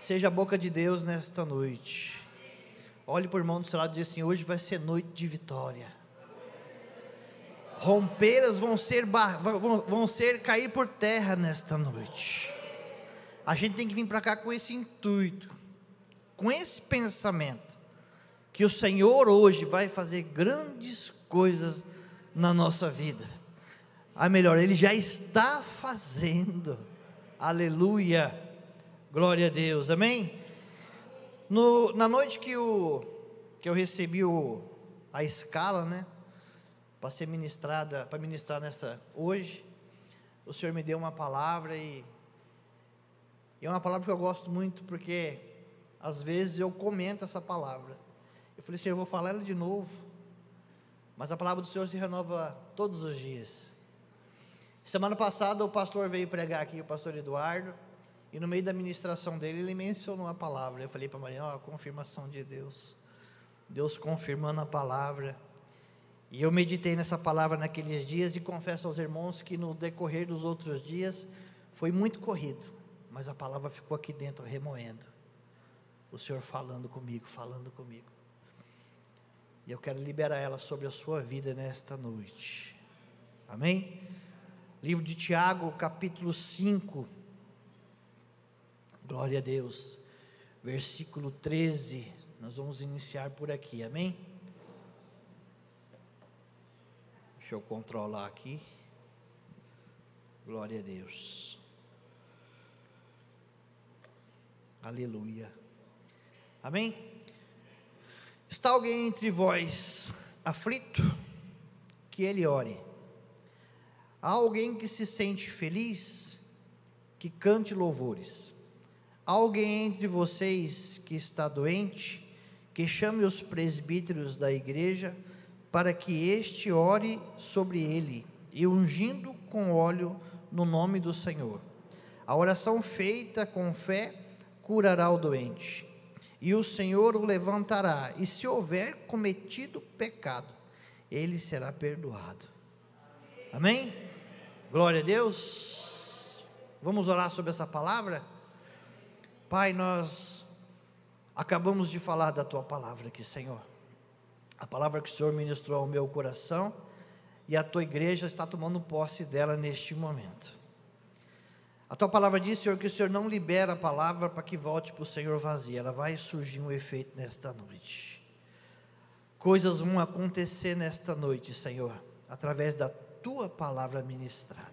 Seja a boca de Deus nesta noite. Olhe por irmão do seu lado e diz assim: hoje vai ser noite de vitória. Rompeiras vão ser, vão, vão ser cair por terra nesta noite. A gente tem que vir para cá com esse intuito, com esse pensamento, que o Senhor hoje vai fazer grandes coisas na nossa vida. A melhor, Ele já está fazendo. Aleluia. Glória a Deus. Amém? No, na noite que, o, que eu recebi o, a escala, né? Para ser ministrada, para ministrar nessa hoje, o Senhor me deu uma palavra e, e é uma palavra que eu gosto muito porque às vezes eu comento essa palavra. Eu falei, Senhor, eu vou falar ela de novo. Mas a palavra do Senhor se renova todos os dias. Semana passada o pastor veio pregar aqui, o pastor Eduardo, e no meio da ministração dele ele mencionou a palavra. Eu falei para Maria, ó, a confirmação de Deus. Deus confirmando a palavra. E eu meditei nessa palavra naqueles dias e confesso aos irmãos que no decorrer dos outros dias foi muito corrido, mas a palavra ficou aqui dentro remoendo. O Senhor falando comigo, falando comigo. E eu quero liberar ela sobre a sua vida nesta noite. Amém? Livro de Tiago, capítulo 5. Glória a Deus. Versículo 13. Nós vamos iniciar por aqui. Amém? Deixa eu controlar aqui. Glória a Deus. Aleluia. Amém? Está alguém entre vós aflito? Que ele ore. Há alguém que se sente feliz? Que cante louvores. Alguém entre vocês que está doente? Que chame os presbíteros da igreja para que este ore sobre ele e ungindo com óleo no nome do Senhor. A oração feita com fé curará o doente e o Senhor o levantará, e se houver cometido pecado, ele será perdoado. Amém? Glória a Deus. Vamos orar sobre essa palavra? Pai, nós acabamos de falar da tua palavra aqui, Senhor. A palavra que o Senhor ministrou ao meu coração e a tua igreja está tomando posse dela neste momento. A tua palavra diz, Senhor, que o Senhor não libera a palavra para que volte para o Senhor vazia. Ela vai surgir um efeito nesta noite. Coisas vão acontecer nesta noite, Senhor, através da tua palavra ministrada.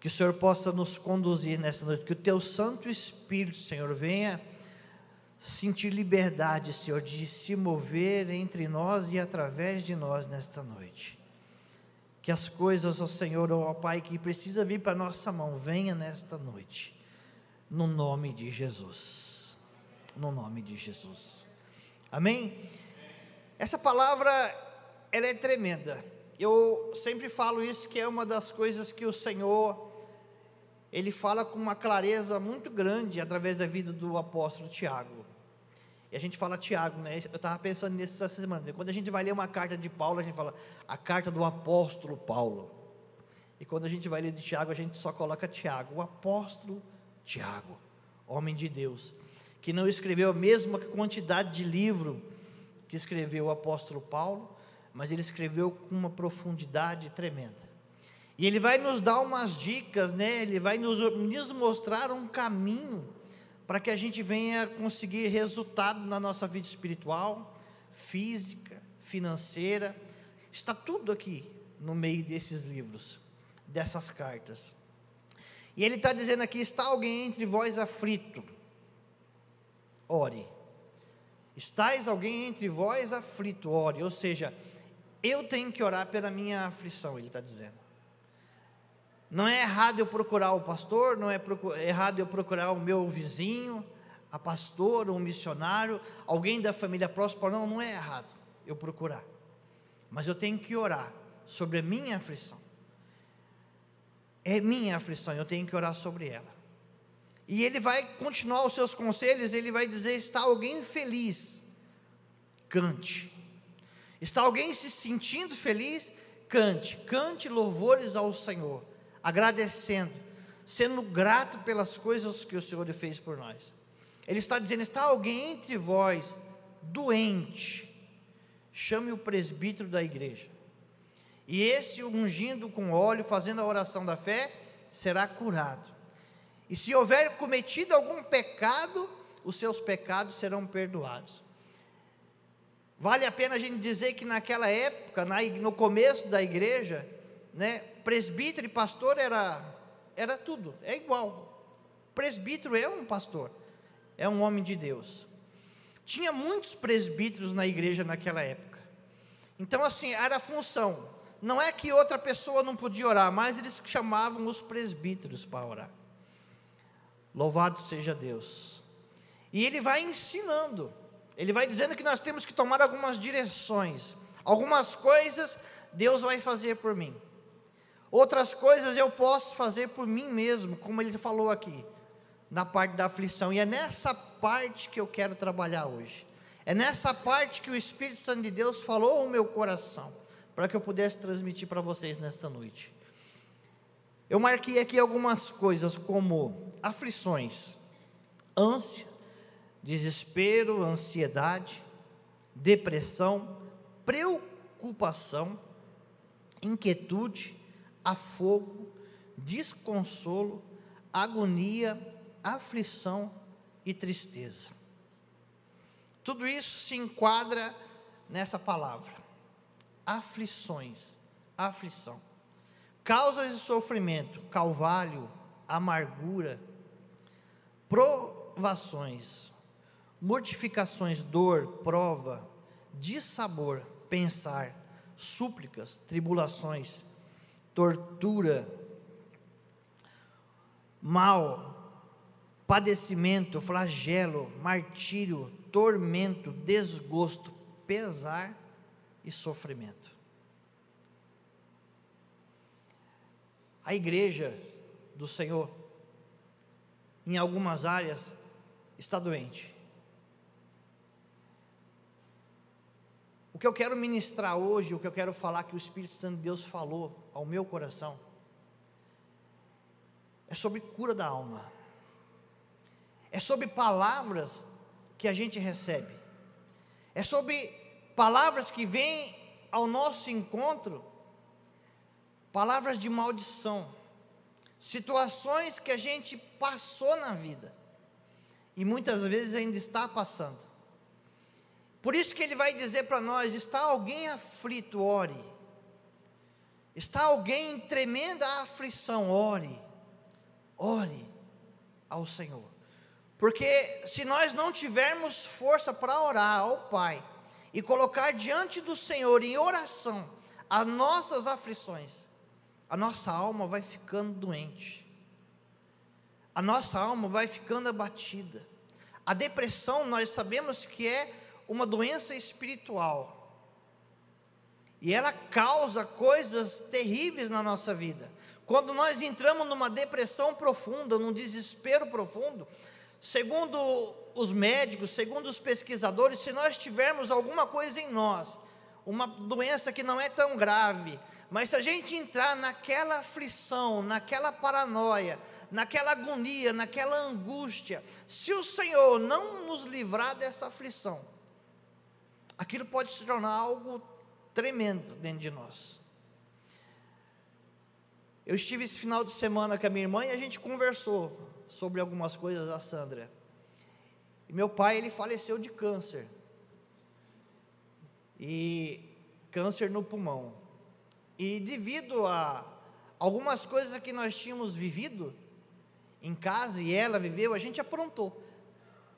Que o Senhor possa nos conduzir nesta noite, que o teu Santo Espírito, Senhor, venha sentir liberdade, Senhor, de se mover entre nós e através de nós nesta noite que as coisas, ó Senhor, ó Pai, que precisa vir para nossa mão, venha nesta noite, no nome de Jesus. No nome de Jesus. Amém? Essa palavra, ela é tremenda. Eu sempre falo isso, que é uma das coisas que o Senhor, ele fala com uma clareza muito grande através da vida do apóstolo Tiago. E a gente fala Tiago, né? Eu estava pensando nisso essa semana. Quando a gente vai ler uma carta de Paulo, a gente fala a carta do apóstolo Paulo. E quando a gente vai ler de Tiago, a gente só coloca Tiago, o apóstolo Tiago, homem de Deus, que não escreveu a mesma quantidade de livro que escreveu o apóstolo Paulo, mas ele escreveu com uma profundidade tremenda. E ele vai nos dar umas dicas, né? Ele vai nos, nos mostrar um caminho para que a gente venha conseguir resultado na nossa vida espiritual, física, financeira. Está tudo aqui no meio desses livros, dessas cartas. E ele está dizendo aqui: está alguém entre vós aflito? Ore. Estais alguém entre vós aflito? Ore. Ou seja, eu tenho que orar pela minha aflição, ele está dizendo. Não é errado eu procurar o pastor, não é errado eu procurar o meu vizinho, a pastor, um missionário, alguém da família próxima, não, não é errado eu procurar. Mas eu tenho que orar sobre a minha aflição. É minha aflição, eu tenho que orar sobre ela. E ele vai continuar os seus conselhos, ele vai dizer: está alguém feliz, cante. Está alguém se sentindo feliz, cante. Cante louvores ao Senhor agradecendo, sendo grato pelas coisas que o Senhor fez por nós. Ele está dizendo: está alguém entre vós doente, chame o presbítero da igreja. E esse, ungindo com óleo, fazendo a oração da fé, será curado. E se houver cometido algum pecado, os seus pecados serão perdoados. Vale a pena a gente dizer que naquela época, no começo da igreja, né, presbítero e pastor era, era tudo, é igual. Presbítero é um pastor, é um homem de Deus. Tinha muitos presbíteros na igreja naquela época. Então, assim, era a função. Não é que outra pessoa não podia orar, mas eles chamavam os presbíteros para orar. Louvado seja Deus. E ele vai ensinando, ele vai dizendo que nós temos que tomar algumas direções, algumas coisas Deus vai fazer por mim, outras coisas eu posso fazer por mim mesmo, como ele falou aqui, na parte da aflição, e é nessa parte que eu quero trabalhar hoje, é nessa parte que o Espírito Santo de Deus falou ao meu coração, para que eu pudesse transmitir para vocês nesta noite. Eu marquei aqui algumas coisas como aflições, ânsia, desespero, ansiedade, depressão, preocupação, inquietude, afogo, desconsolo, agonia, aflição e tristeza. Tudo isso se enquadra nessa palavra. Aflições, aflição. Causas de sofrimento, calvário, amargura, provações, mortificações, dor, prova, dissabor, pensar, súplicas, tribulações, tortura, mal, padecimento, flagelo, martírio, tormento, desgosto, pesar e sofrimento. A igreja do Senhor, em algumas áreas, está doente. O que eu quero ministrar hoje, o que eu quero falar que o Espírito Santo de Deus falou ao meu coração, é sobre cura da alma, é sobre palavras que a gente recebe, é sobre palavras que vêm ao nosso encontro. Palavras de maldição, situações que a gente passou na vida. E muitas vezes ainda está passando. Por isso que ele vai dizer para nós: está alguém aflito, ore. Está alguém em tremenda aflição, ore. Ore ao Senhor. Porque se nós não tivermos força para orar ao Pai e colocar diante do Senhor em oração as nossas aflições, a nossa alma vai ficando doente, a nossa alma vai ficando abatida. A depressão, nós sabemos que é uma doença espiritual, e ela causa coisas terríveis na nossa vida. Quando nós entramos numa depressão profunda, num desespero profundo, segundo os médicos, segundo os pesquisadores, se nós tivermos alguma coisa em nós, uma doença que não é tão grave, mas se a gente entrar naquela aflição, naquela paranoia, naquela agonia, naquela angústia, se o Senhor não nos livrar dessa aflição, aquilo pode se tornar algo tremendo dentro de nós. Eu estive esse final de semana com a minha irmã e a gente conversou sobre algumas coisas a Sandra. E meu pai, ele faleceu de câncer. E câncer no pulmão. E devido a algumas coisas que nós tínhamos vivido em casa e ela viveu, a gente aprontou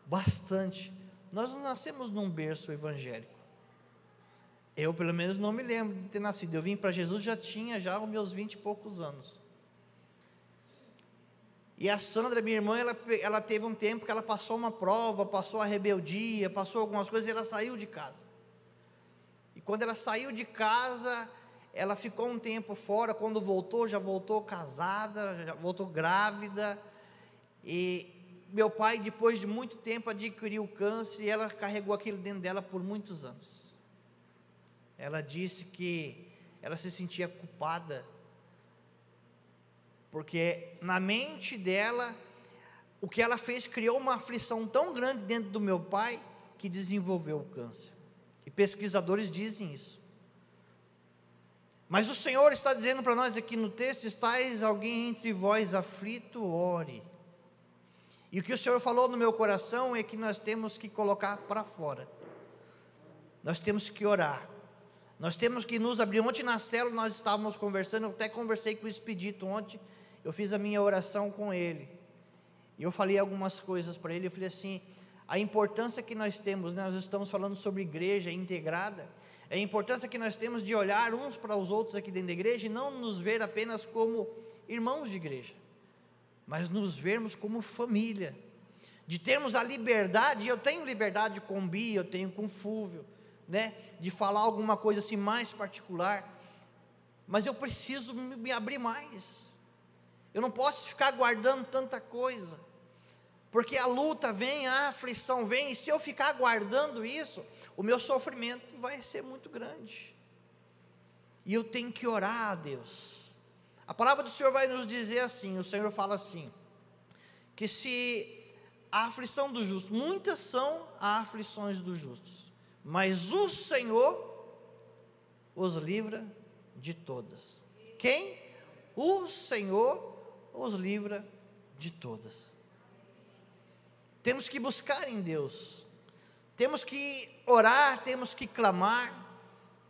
bastante. Nós não nascemos num berço evangélico. Eu, pelo menos, não me lembro de ter nascido. Eu vim para Jesus já tinha já os meus vinte e poucos anos. E a Sandra, minha irmã, ela, ela teve um tempo que ela passou uma prova, passou a rebeldia, passou algumas coisas e ela saiu de casa. E quando ela saiu de casa, ela ficou um tempo fora, quando voltou, já voltou casada, já voltou grávida. E meu pai, depois de muito tempo, adquiriu câncer e ela carregou aquilo dentro dela por muitos anos. Ela disse que ela se sentia culpada, porque na mente dela o que ela fez criou uma aflição tão grande dentro do meu pai que desenvolveu o câncer. E pesquisadores dizem isso. Mas o Senhor está dizendo para nós aqui no texto: estáis alguém entre vós aflito, ore. E o que o Senhor falou no meu coração é que nós temos que colocar para fora, nós temos que orar, nós temos que nos abrir. Ontem na célula nós estávamos conversando, eu até conversei com o Expedito ontem, eu fiz a minha oração com ele, e eu falei algumas coisas para ele, eu falei assim, a importância que nós temos, né, nós estamos falando sobre igreja integrada, a importância que nós temos de olhar uns para os outros aqui dentro da igreja e não nos ver apenas como irmãos de igreja mas nos vermos como família, de termos a liberdade, eu tenho liberdade com Bi, eu tenho com Fúvio, né, de falar alguma coisa assim mais particular, mas eu preciso me abrir mais, eu não posso ficar guardando tanta coisa, porque a luta vem, a aflição vem, e se eu ficar guardando isso, o meu sofrimento vai ser muito grande, e eu tenho que orar a Deus, a palavra do Senhor vai nos dizer assim: o Senhor fala assim, que se a aflição do justo, muitas são as aflições dos justos, mas o Senhor os livra de todas. Quem? O Senhor os livra de todas. Temos que buscar em Deus, temos que orar, temos que clamar,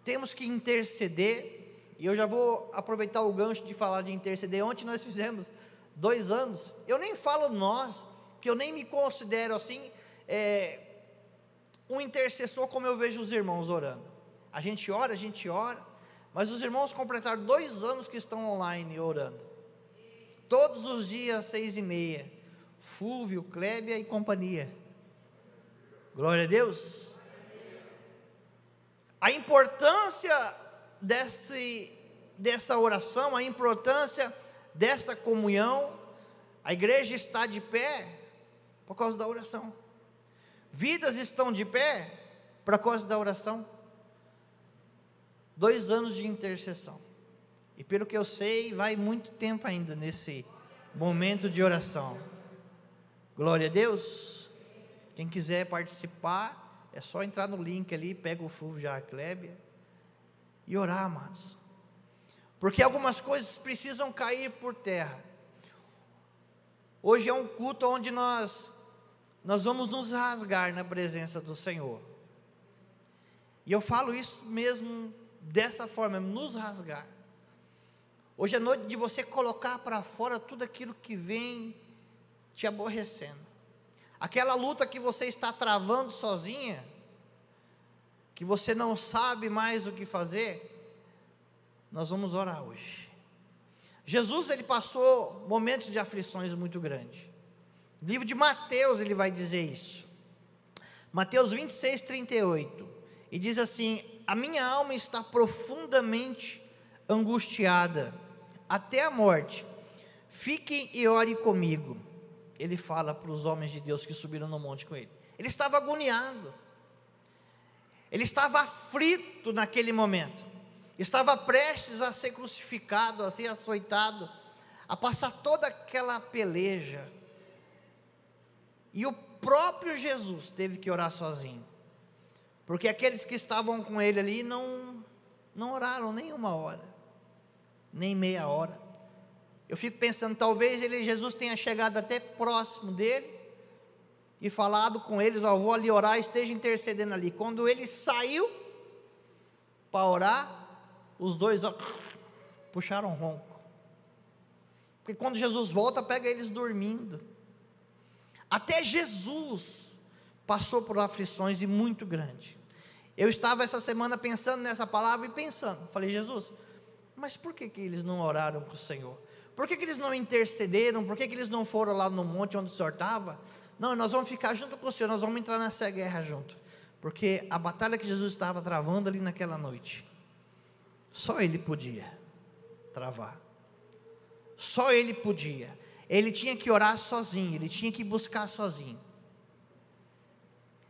temos que interceder, e eu já vou aproveitar o gancho de falar de interceder. Ontem nós fizemos dois anos. Eu nem falo nós, que eu nem me considero assim é, um intercessor como eu vejo os irmãos orando. A gente ora, a gente ora, mas os irmãos completaram dois anos que estão online orando. Todos os dias, seis e meia. Fúvio, Clébia e companhia. Glória a Deus. A importância desse, dessa oração, a importância dessa comunhão. A igreja está de pé por causa da oração. Vidas estão de pé por causa da oração. Dois anos de intercessão. E pelo que eu sei, vai muito tempo ainda nesse momento de oração. Glória a Deus. Quem quiser participar, é só entrar no link ali, pega o Fulvio já, Clébia e orar, amados. Porque algumas coisas precisam cair por terra. Hoje é um culto onde nós nós vamos nos rasgar na presença do Senhor. E eu falo isso mesmo dessa forma, nos rasgar. Hoje é noite de você colocar para fora tudo aquilo que vem te aborrecendo. Aquela luta que você está travando sozinha, que você não sabe mais o que fazer, nós vamos orar hoje. Jesus ele passou momentos de aflições muito grandes. No livro de Mateus ele vai dizer isso. Mateus 26, 38. E diz assim: A minha alma está profundamente angustiada até a morte. Fique e ore comigo. Ele fala para os homens de Deus que subiram no monte com ele. Ele estava agoniado. Ele estava aflito naquele momento, estava prestes a ser crucificado, a ser açoitado, a passar toda aquela peleja. E o próprio Jesus teve que orar sozinho, porque aqueles que estavam com ele ali não, não oraram nem uma hora, nem meia hora. Eu fico pensando, talvez ele, Jesus tenha chegado até próximo dele, e falado com eles, ó, vou ali orar, esteja intercedendo ali. Quando ele saiu para orar, os dois ó, puxaram ronco. Porque quando Jesus volta, pega eles dormindo. Até Jesus passou por aflições e muito grande. Eu estava essa semana pensando nessa palavra e pensando, falei, Jesus, mas por que, que eles não oraram com o Senhor? Por que, que eles não intercederam? Por que, que eles não foram lá no monte onde o Senhor estava? Não, nós vamos ficar junto com o Senhor, nós vamos entrar nessa guerra junto. Porque a batalha que Jesus estava travando ali naquela noite, só Ele podia travar. Só Ele podia. Ele tinha que orar sozinho, ele tinha que buscar sozinho.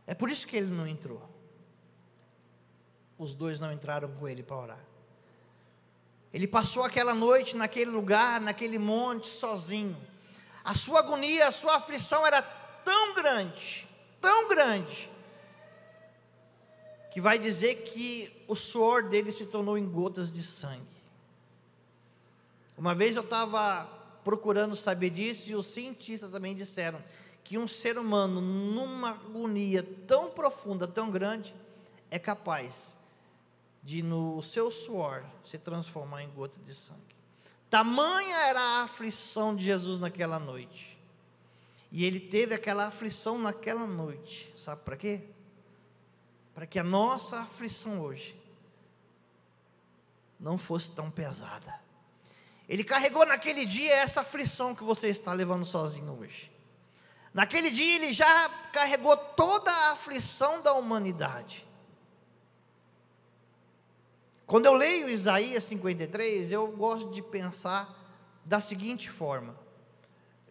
É por isso que ele não entrou. Os dois não entraram com ele para orar. Ele passou aquela noite naquele lugar, naquele monte, sozinho A sua agonia, a sua aflição era tão grande, tão grande, que vai dizer que o suor dele se tornou em gotas de sangue. Uma vez eu estava procurando saber disso e os cientistas também disseram que um ser humano, numa agonia tão profunda, tão grande, é capaz de, no seu suor, se transformar em gota de sangue. Tamanha era a aflição de Jesus naquela noite. E ele teve aquela aflição naquela noite. Sabe para quê? Para que a nossa aflição hoje não fosse tão pesada. Ele carregou naquele dia essa aflição que você está levando sozinho hoje. Naquele dia ele já carregou toda a aflição da humanidade. Quando eu leio Isaías 53, eu gosto de pensar da seguinte forma: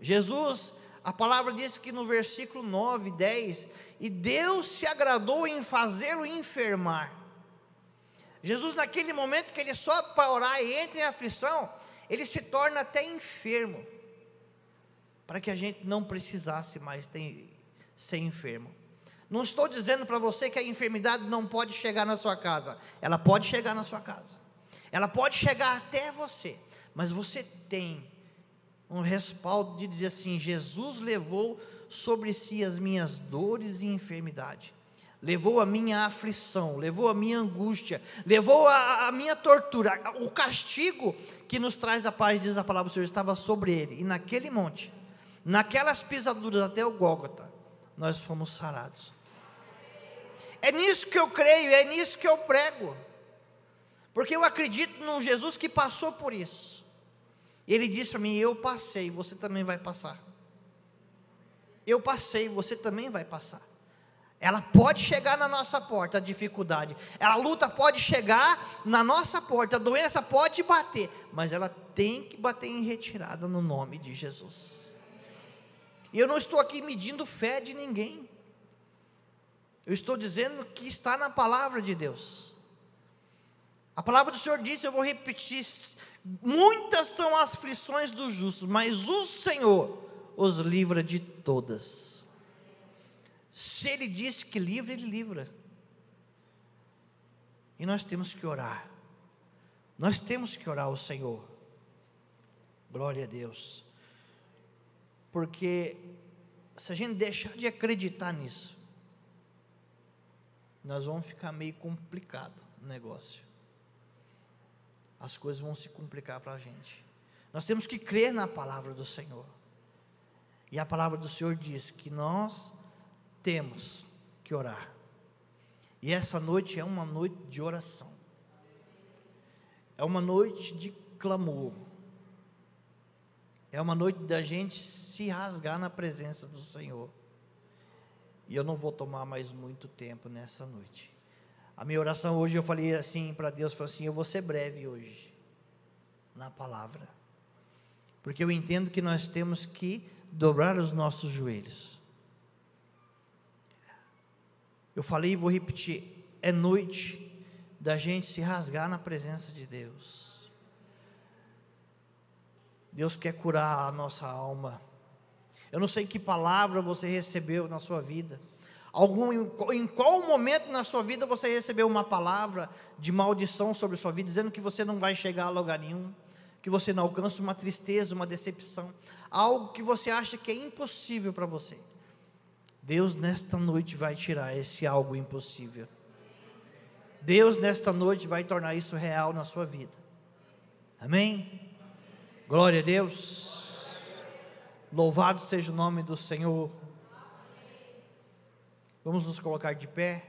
Jesus, a palavra diz que no versículo 9, 10, e Deus se agradou em fazê-lo enfermar. Jesus, naquele momento que ele sobe para orar e entra em aflição, ele se torna até enfermo para que a gente não precisasse mais ter, ser enfermo. Não estou dizendo para você que a enfermidade não pode chegar na sua casa, ela pode chegar na sua casa, ela pode chegar até você, mas você tem um respaldo de dizer assim: Jesus levou sobre si as minhas dores e enfermidade, levou a minha aflição, levou a minha angústia, levou a, a, minha tortura, o castigo que nos traz a paz, diz a palavra do Senhor, estava sobre ele, e naquele monte naquelas pisaduras até o Gólgota, nós fomos sarados. É nisso que eu creio, é nisso que eu prego. Porque eu acredito num Jesus que passou por isso. Ele disse para mim: Eu passei, você também vai passar. Eu passei, você também vai passar. Ela pode chegar na nossa porta, a dificuldade. A luta pode chegar na nossa porta, a doença pode bater, mas ela tem que bater em retirada no nome de Jesus. E eu não estou aqui medindo fé de ninguém. Eu estou dizendo que está na palavra de Deus. A palavra do Senhor disse, eu vou repetir: muitas são as aflições dos justos, mas o Senhor os livra de todas. Se Ele disse que livra, Ele livra. E nós temos que orar. Nós temos que orar ao Senhor. Glória a Deus. Porque se a gente deixar de acreditar nisso, nós vamos ficar meio complicado o negócio. As coisas vão se complicar para a gente. Nós temos que crer na palavra do Senhor. E a palavra do Senhor diz que nós temos que orar. E essa noite é uma noite de oração. É uma noite de clamor. É uma noite da gente se rasgar na presença do Senhor. E eu não vou tomar mais muito tempo nessa noite. A minha oração hoje eu falei assim para Deus, falei assim, eu vou ser breve hoje na palavra. Porque eu entendo que nós temos que dobrar os nossos joelhos. Eu falei e vou repetir, é noite da gente se rasgar na presença de Deus. Deus quer curar a nossa alma. Eu não sei que palavra você recebeu na sua vida. Algum, em qual momento na sua vida você recebeu uma palavra de maldição sobre a sua vida, dizendo que você não vai chegar a lugar nenhum, que você não alcança uma tristeza, uma decepção, algo que você acha que é impossível para você. Deus nesta noite vai tirar esse algo impossível. Deus nesta noite vai tornar isso real na sua vida. Amém? Glória a Deus. Louvado seja o nome do Senhor. Vamos nos colocar de pé.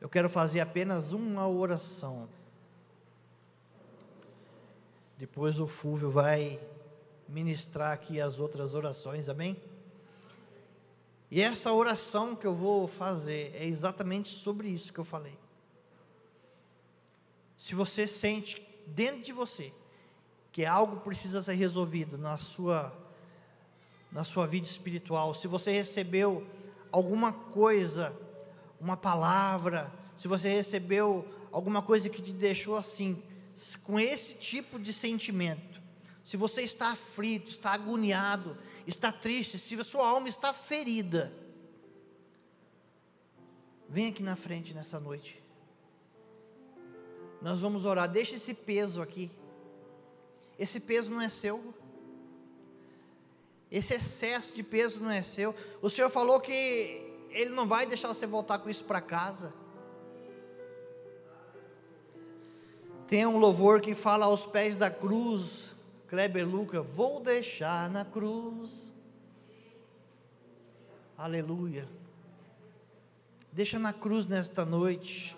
Eu quero fazer apenas uma oração. Depois o Fúvio vai ministrar aqui as outras orações, amém? E essa oração que eu vou fazer é exatamente sobre isso que eu falei se você sente dentro de você que algo precisa ser resolvido na sua na sua vida espiritual, se você recebeu alguma coisa, uma palavra, se você recebeu alguma coisa que te deixou assim, com esse tipo de sentimento, se você está aflito, está agoniado, está triste, se a sua alma está ferida, vem aqui na frente nessa noite. Nós vamos orar, deixa esse peso aqui. Esse peso não é seu. Esse excesso de peso não é seu. O Senhor falou que Ele não vai deixar você voltar com isso para casa. Tem um louvor que fala aos pés da cruz, Kleber Luca, vou deixar na cruz. Aleluia. Deixa na cruz nesta noite.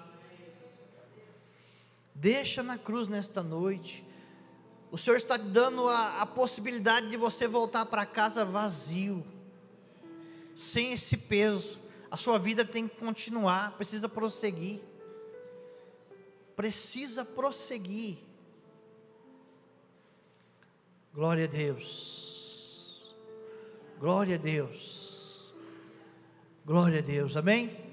Deixa na cruz nesta noite. O Senhor está dando a, a possibilidade de você voltar para casa vazio, sem esse peso. A sua vida tem que continuar, precisa prosseguir precisa prosseguir. Glória a Deus. Glória a Deus. Glória a Deus. Amém?